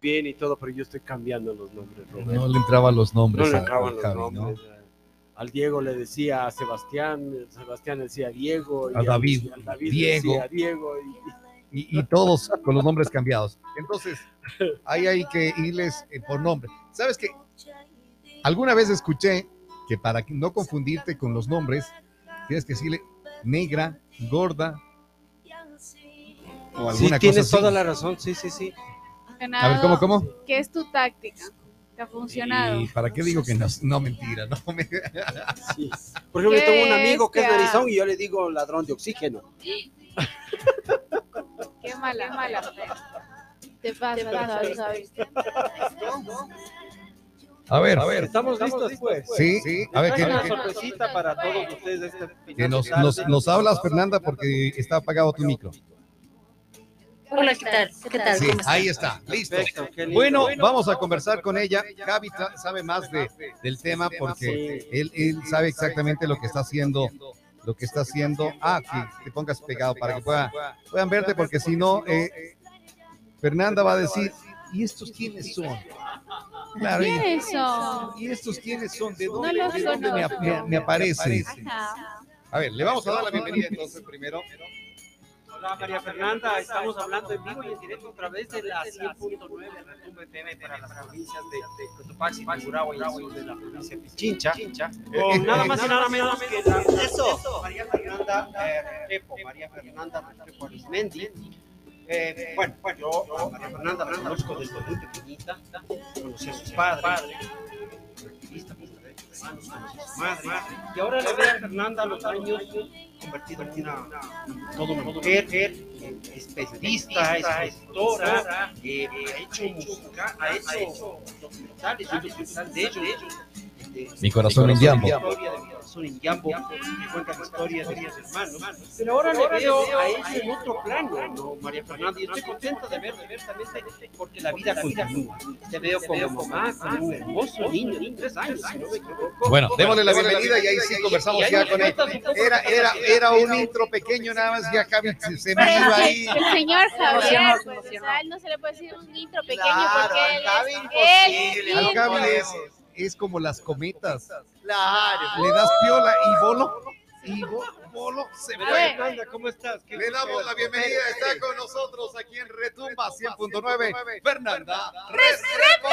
bien y todo, pero yo estoy cambiando los nombres, Roberto. No le entraban los nombres. No le a- entraban al los Javi, ¿no? nombres. Al Diego le decía a Sebastián, Sebastián le decía Diego. y A David, al David le Diego. decía Diego. y- y, y todos con los nombres cambiados. Entonces, ahí hay que irles eh, por nombre. ¿Sabes qué? Alguna vez escuché que para que no confundirte con los nombres, tienes que decirle negra, gorda o alguna Sí, cosa tienes toda la razón, sí, sí, sí. A ver, ¿cómo, cómo? ¿Qué es tu táctica? ¿Te ha funcionado? ¿Y para qué digo que no? No, mentira, no. me- Sí. Por ejemplo, yo tengo un amigo que es narizón y yo le digo ladrón de oxígeno. Qué mala, mala. Te pasa. A ver, a ver. ¿Estamos listos, pues? Sí, sí. A ver, que, una que- sorpresita para todos ustedes de este que nos, nos, nos hablas, Fernanda, porque está apagado tu micro. Hola, ¿qué tal? ¿Qué tal? Sí, ahí está, listo. Bueno, vamos a conversar con ella. Javi sabe más de, del tema porque él, él sabe exactamente lo que está haciendo, lo que está haciendo. Ah, que te pongas pegado para que pueda- puedan verte, porque si no, eh, Fernanda va a decir, ¿y estos quiénes son? Claro, y- ¿Quiénes son? ¿Y estos quiénes son? ¿De dónde, No los de dónde me, me- me aparecen? A ver, le vamos a dar la bienvenida entonces primero. Hola María Fernanda, estamos hablando en vivo y en directo a través de la 100.9 Retumba FM para las provincias de Cotopaxi, Tungurahua y sur de la provincia de Pichincha. Con nada más y nada menos que la eso, María Fernanda eh, Restrepo, María Fernanda Restrepo Arismendi. Eh, bueno, yo María Fernanda la conozco desde muy pequeñita, conocí a sus padres, madre, y ahora la veo a Fernanda los años convertida en una toda una mujer, eh, es periodista, es escritora, eh, ha hecho música, ha hecho documentales, un documental de ellos. De- Mi corazón en Yambo. Historia de en Yambo, de mis hermanos. Pero ahora le veo a ella en otro plano, ¿no, María Fernanda? Y estoy contenta de ver, diversamente, porque la vida continúa. Te veo como mamá, como un hermoso niño de tres años, si no me equivoco. Bueno, démosle la bienvenida y ahí sí conversamos ya con él. Era, era, era un intro pequeño nada más, ya Javi se, me iba ahí. El señor Javier, pues, o emocionó. sea, a él no se le puede decir un intro pequeño porque él al Javi es, Al Javi es, es como las cometas. Claro. Le das piola y bolo, y bo- bolo se fue. Fernanda, ¿cómo estás? Qué Le damos la bienvenida, está con nosotros aquí en Retumba 100.9, Fernanda ¡Restrepo!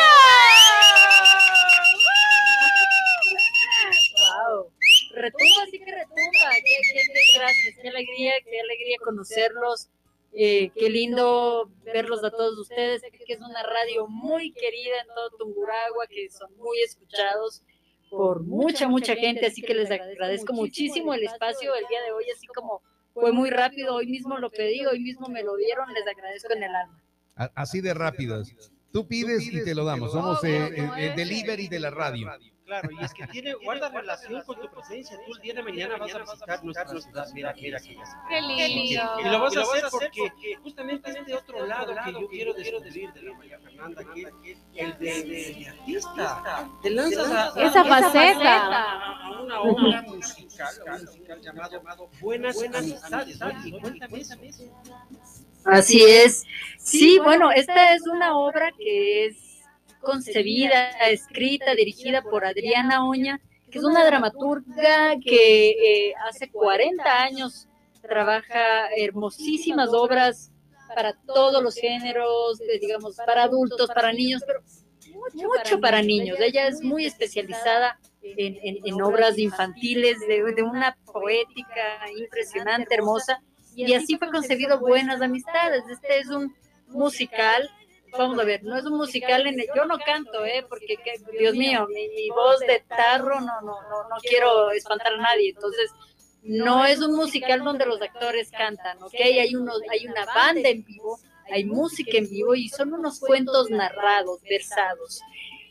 Wow. Retumba, sí que retumba. Qué, qué, qué gracias, qué alegría, qué alegría conocerlos. Eh, qué lindo verlos a todos ustedes. Que es una radio muy querida en todo Tunguragua, que son muy escuchados por mucha, mucha gente. Así que les agradezco muchísimo el espacio el día de hoy, así como fue muy rápido. Hoy mismo lo pedí, hoy mismo me lo dieron. Les agradezco en el alma. Así de rápidos. Tú pides y te lo damos. Somos eh, el, el delivery de la radio. Claro, y es que tiene, guarda relación con tu presencia. Tú el día de mañana vas a visitar nuestra ciudad. Mira, mira, mira. Qué lindo. Y lo vas a hacer porque justamente este otro lado que yo quiero descubrir de la María Fernanda, que es el de, artista. Te lanzas a, Esa faceta. a una obra musical, llamado, Buenas Amistades. Y cuéntame eso. Así es. Sí, bueno, esta es una obra que es concebida, escrita, dirigida por Adriana Oña, que es una dramaturga que eh, hace 40 años trabaja hermosísimas obras para todos los géneros, digamos, para adultos, para niños, pero mucho para niños. Ella es muy especializada en, obras infantiles de una poética impresionante, hermosa, y así fue concebido Buenas Amistades. Este es un musical. Vamos a ver, no es un musical en el, yo no canto, eh, porque que- Dios mío, mi, mi voz de tarro no, no, no, no quiero espantar a nadie, entonces no es un musical donde los actores cantan, ¿ok? Hay unos, hay una banda en vivo, hay música en vivo y son unos cuentos narrados, versados,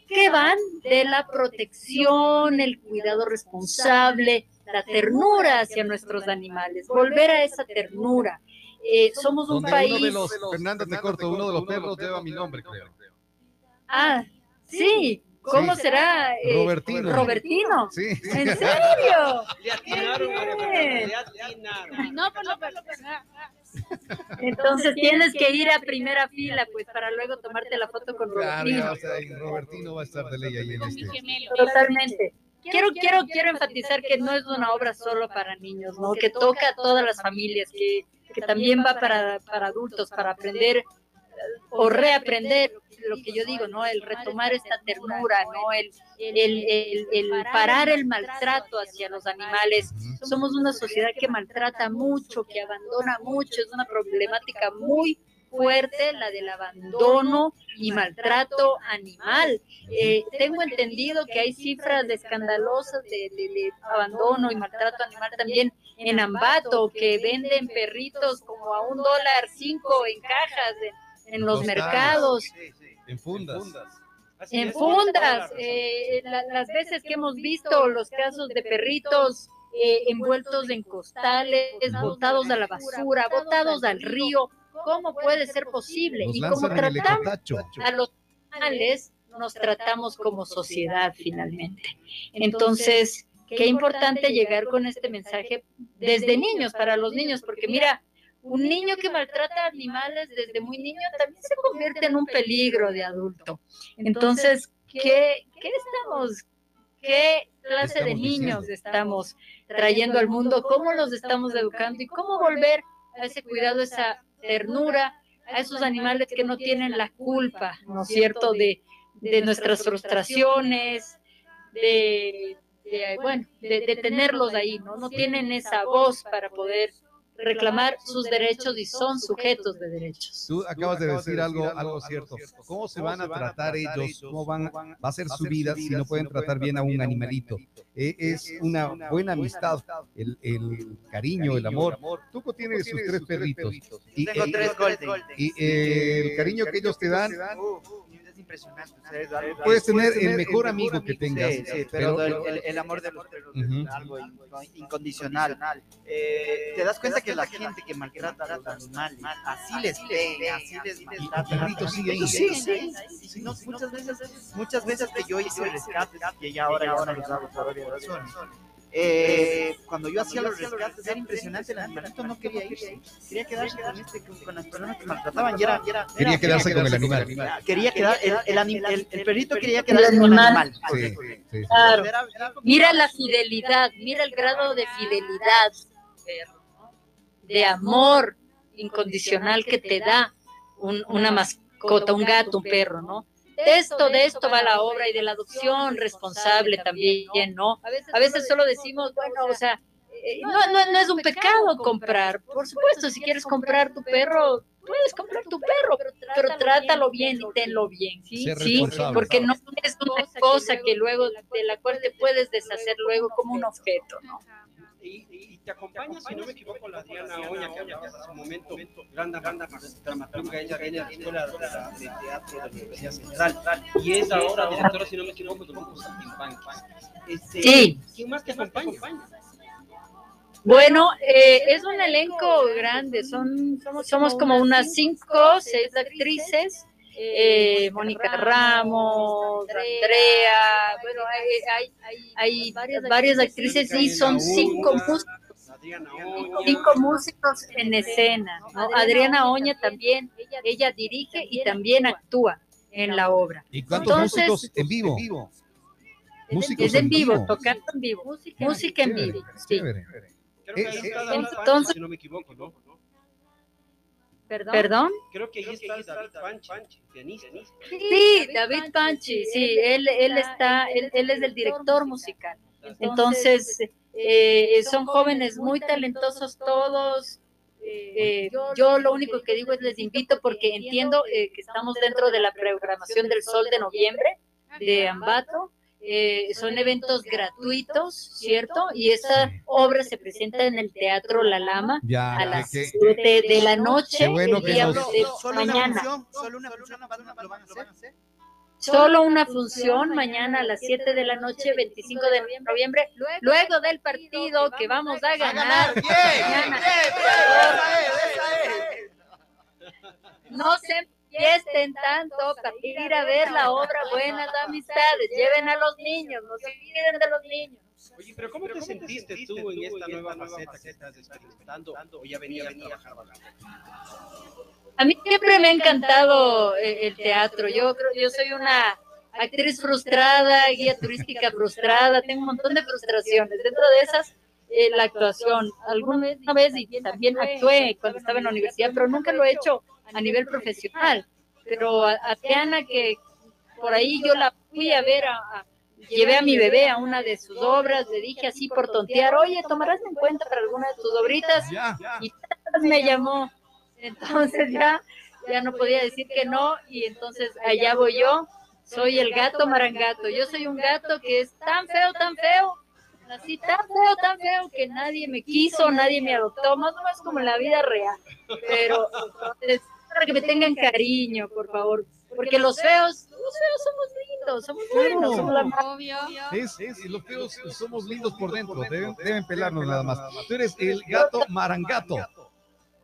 que van de la protección, el cuidado responsable, la ternura hacia nuestros animales, volver a esa ternura. Eh, somos un país. uno de los, Fernanda, te corto, uno de los perros lleva mi nombre, creo. Ah, sí. ¿Cómo Sí. será? Eh, Robertino. Robertino. Sí. ¿En serio? Le atinaron, María Fernanda, le atinaron. No, por lo menos. Entonces tienes que ir a primera fila, pues, para luego tomarte la foto con Claro, Robertino. va a estar ahí, Robertino va a estar de ley ahí en este. Totalmente. Quiero, quiero, quiero enfatizar que no es una obra solo para niños, ¿no? Que toca a todas las familias, que, que también va para, para adultos, para aprender o reaprender lo que yo digo, ¿no? El retomar esta ternura, ¿no? El, el, el, el parar el maltrato hacia los animales. Somos una sociedad que maltrata mucho, que abandona mucho, es una problemática muy fuerte la del abandono y maltrato animal. Eh, tengo entendido que hay cifras escandalosas de, de- de abandono y maltrato animal también en Ambato, que venden perritos como a un dólar cinco en cajas en, en los mercados, En fundas. En fundas. eh, la- las veces que hemos visto los casos de perritos eh, envueltos en costales, botados a la basura, botados al río, ¿cómo puede ser posible? Y el tratamos a los animales, nos tratamos como sociedad finalmente. Entonces, qué importante llegar con este mensaje desde niños, para los niños, porque mira, un niño que maltrata animales desde muy niño también se convierte en un peligro de adulto. Entonces, ¿qué, qué estamos, qué clase de niños estamos trayendo al mundo? ¿Cómo los estamos educando? ¿Y cómo volver a ese cuidado, esa ternura a esos animales que no tienen la culpa, ¿no es cierto?, de, de nuestras frustraciones, de, de, bueno, de, de tenerlos ahí, ¿no? No tienen esa voz para poder reclamar sus derechos y son sujetos de derechos. Tú acabas de decir algo, algo cierto. ¿Cómo se van a tratar ellos? ¿Cómo van, va a ser su vida si no pueden tratar bien a un animalito? Eh, Es una buena amistad, el, el cariño, el amor. Tuco tiene sus tres perritos. Y, Tengo y- tres golden. y, eh, el cariño que ellos te dan, impresionante. o sea, es algo- puedes tener el mejor amigo que tengas. Sí, sí, pero, pero- el, el- el amor de los perros es algo in- incondicional. Eh, te das cuenta que la gente que maltrata a los animales, así les pega, así les maltrata. Sí, sí, sí, sí, no, muchas veces, muchas veces que yo hice rescates, que ya ahora ya no los hago por obvias razones. Eh, cuando yo hacía los rescates era impresionante, el animalito no quería irse, quería quedarse con, este, con, con las personas que maltrataban y era, Quería quedarse con el animal. quería quedar, el, el, anim- el- el perrito quería quedarse con el animal. Sí, sí. Claro. Mira la fidelidad, mira el grado de fidelidad, de amor incondicional que te da un- una mascota, un gato, un perro, ¿no? De esto, de esto va la obra y de la adopción responsable también, ¿no? A veces solo decimos, bueno, o sea, eh, no, no, no es un pecado comprar. Por supuesto, si quieres comprar tu perro, puedes comprar tu perro, pero trátalo bien y tenlo bien, ¿sí? Sí, porque no es una cosa que luego, de la cual te puedes deshacer luego como un objeto, ¿no? Y, y te acompaña, si no me equivoco, la Adriana Oña, que hablabas hace un momento, gran dramaturga, ella viene de la Escuela de, Teatro de la Universidad Central, y es ahora directora, si no me equivoco, del grupo. Este, Sí. ¿Quién más te acompaña? Bueno, eh, es un elenco grande, son somos como unas cinco, seis actrices, eh, Mónica Ramos, Andrea, bueno, hay, hay, hay varias actrices y son cinco músicos, Adriana Oña. cinco músicos en escena. ¿no? Adriana Oña también, ella dirige y también actúa en la obra. ¿Y cuántos Entonces, músicos en vivo? Músicos Es en vivo, vivo. tocando en vivo, música en vivo, sí. Eh, eh, entonces- si no me equivoco, ¿no? ¿Perdón? Creo que ahí está David Panchi, pianista. Sí, David Panchi, sí, él, él está, él, él es el director musical. Entonces, eh, son jóvenes muy talentosos todos. Eh, yo lo único que digo es les invito porque entiendo eh, que estamos dentro de la programación del Sol de noviembre de Ambato. Eh, son eventos gratuitos, ¿cierto? Y esta obra se presenta en el Teatro La Lama Ya, a las que- 7 de la noche, Qué bueno el día nos- de Solo una mañana. función, solo una función lo van a- a hacer. Solo una función mañana a las 7 de la noche, 25 de noviembre, luego del partido que vamos a ganar. Mañana. No se tanto para ir a ver la obra Buenas Amistades. Lleven a los niños, no se olviden de los niños. Oye, pero ¿cómo te sentiste tú en esta nueva faceta que estás experimentando o ya venías a trabajar bastante? A mí siempre me ha encantado eh, el teatro. Yo creo, yo soy una actriz frustrada, guía turística frustrada, tengo un montón de frustraciones. Dentro de esas, eh, la actuación. Alguna vez, una vez y también actué cuando estaba en la universidad, pero nunca lo he hecho a nivel profesional. Pero a, a Tiana, que por ahí yo la fui a ver, a, a- llevé a mi bebé a una de sus obras, le dije así por tontear, oye, ¿tomarás en cuenta para alguna de tus obritas? Ya. Y me llamó. Entonces ya, ya no podía decir que no y entonces allá voy yo. Soy el gato marangato. Yo soy un gato que es tan feo, tan feo, así tan feo, tan feo que nadie me quiso, nadie me adoptó, más o menos como en la vida real. Pero entonces, para que me tengan cariño, por favor. Porque los feos, los feos somos lindos, somos buenos, somos la Obvio. Es, es, y los feos somos lindos por dentro, deben, deben pelarnos nada más. Tú eres el gato marangato.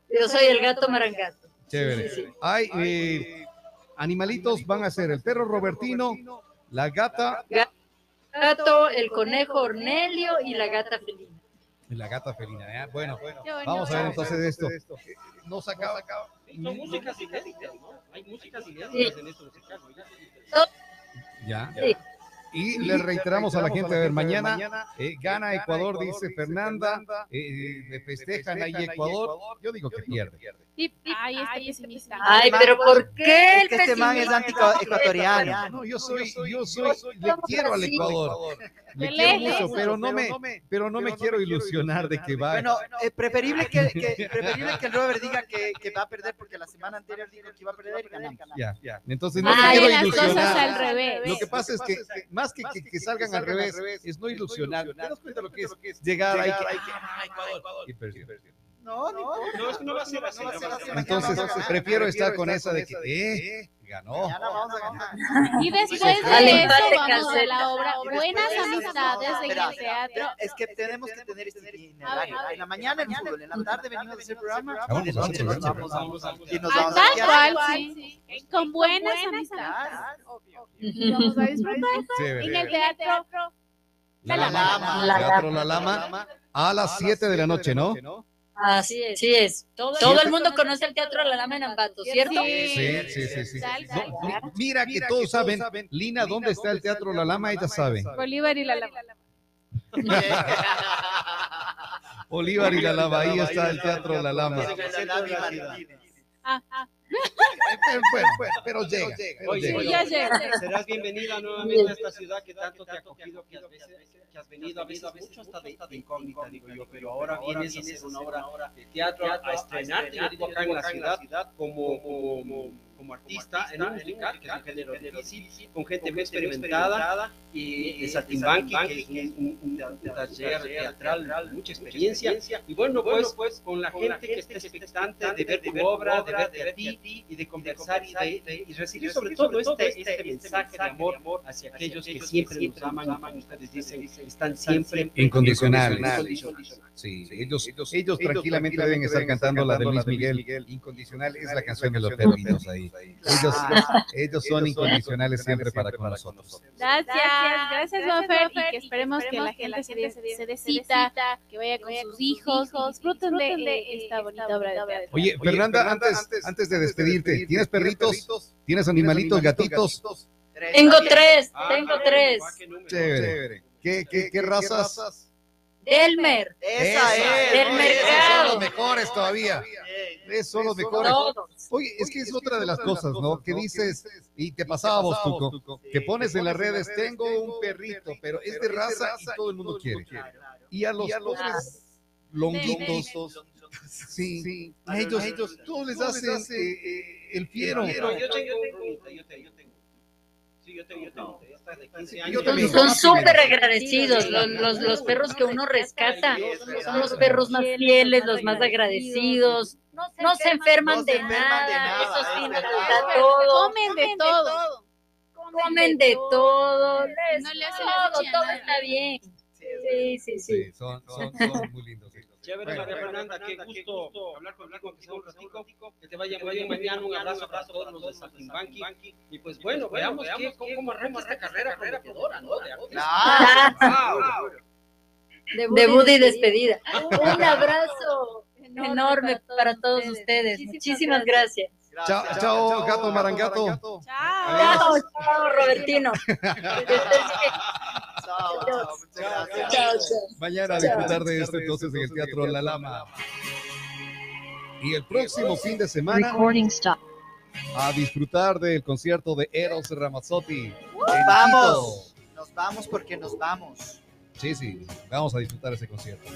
Yo soy el gato marangato. Chévere. Sí, sí. Hay eh, animalitos, van a ser el perro Robertino, la gata Gato, el conejo Ornelio y la gata felina. la gata felina. ¿eh? Bueno, bonito. vamos a ver entonces esto. No se acaba. Son músicas inéditas, ¿no? Hay músicas inéditas Sí. en esto musical, ¿no? Ya. Sí. Y le reiteramos a la gente, a ver, mañana eh, gana Ecuador, dice Fernanda, eh, le festejan ahí Ecuador. Yo digo que pierde. Ay, este pesimista. Ay, pero ¿por qué Es el que este man es anti-ecuatoriano. No, yo soy, yo soy, le quiero al Ecuador, le quiero mucho, pero no me, pero no me quiero ilusionar de que va. Bueno, eh, preferible, que, que- preferible que el Robert diga que, que va a perder porque la semana anterior dijo que iba a perder y ganamos. Ya, ya. Entonces no Ay, me quiero las cosas al ilusionar. revés. Lo que pasa es que más que, que, que salgan al revés, es no ilusionar. ¿Te das cuenta lo que es llegar ahí? que, ah, Ecuador, y perdió. No, no, No, es que no va a ser así. No va a ser así. Entonces, prefiero estar con esa de que, eh, ganó. mañana vamos a ganar. Y después Al de eso vamos a la obra Buenas Amistades en el teatro. Es que tenemos que tener este itinerario. En la mañana el fútbol, en la tarde venimos a hacer programa. Vamos vamos y nos vamos a Tal cual, sí. Con buenas amistades. Y Vamos a disfrutar en el teatro. La La Lama. Teatro La Lama a las 7 de la noche, ¿no? Así es. Sí es. Todo, el mundo conoce el Teatro La Lama en Ambato, ¿cierto? Sí. Sí, sí, sí, No, cual. mi- mira que todos saben, Lina, ¿dónde está el Teatro La Lama? Ella sabe. Bolívar y la lama. Bolívar y la Lama, ahí está el Teatro La Lama. Ah, ah. Pero llega. pero Oye, llega. Sí, ya llega. Serás bienvenida nuevamente a esta ciudad que tanto te ha acogido, que, has veces- que has venido a veces mucho hasta de, de incógnita, digo yo, pero ahora vienes a hacer una obra de teatro, a estrenarte, yo digo acá en la ciudad, como, como, como artista en un musical, que es un género difícil, con gente muy experimentada, y de Saltimbanqui, que es un, un- un taller teatral, mucha experiencia, y bueno, pues, pues con la gente que está expectante de ver tu obra, de verte a ti, y de conversar y, de, y recibir sobre todo este, este mensaje de amor hacia aquellos que siempre nos aman, como ustedes dicen, están siempre Incondicionales. incondicionales. Sí, ellos, ellos tranquilamente deben estar cantando la de Luis Miguel. Incondicional es la canción de los perdidos ahí. Ellos, ellos son incondicionales siempre para con nosotros. Gracias, gracias, Mafer, y que esperemos que la gente se dé, se que vaya con sus hijos, disfruten de, de esta bonita obra de teatro. Oye, Fernanda, antes, antes de despedirte, ¿tienes perritos? ¿Tienes animalitos, gatitos? Tengo tres, Ah, tengo ah, tres. ah. Chévere. ¿Qué, qué, qué razas? Delmer, Esa es. Del Esos mercado. son los mejores todavía. Los mejores. todos. Oye, es que es otra de las cosas, ¿no? Que dices, y te pasaba vos, Tuco, que pones en las redes, tengo un perrito, pero es de raza y todo el mundo quiere. Y a los pobres longuitos, sí, a ellos, todos les hacen eh, el fiero. Yo tengo un rumita, yo tengo, yo tengo. Sí, yo tengo, yo tengo. Esta de 15 años. Yo también. Son súper agradecidos. Los, los, los perros que uno rescata son los perros más fieles, los más agradecidos. No se enferman No se de enferman de nada. nada, Eso sí, es nos verdad. da todo. Comen de todo. Comen de todo. les- No le hacen todo, todo está bien. Sí, sí, sí. Sí, son, son, son muy lindos. Chévere, María Fernanda, qué gusto hablar contigo, aunque sea un ratico, que te vaya muy bien. mañana, un abrazo para todos los de Saltimbanqui, y pues bueno, veamos qué, cómo, arranca esta carrera prometedora, ¿no? Debut y despedida. Un abrazo enorme para todos ustedes. Muchísimas gracias. Chao, chao, gato marangato. Chao. Chao, chao, Robertino. Chao. Chao. Mañana a disfrutar de esto entonces en el Teatro La Lama. Y el próximo fin de semana a disfrutar del concierto de Eros Ramazzotti. Vamos. Nos vamos porque nos vamos. Sí, sí, vamos a disfrutar ese concierto.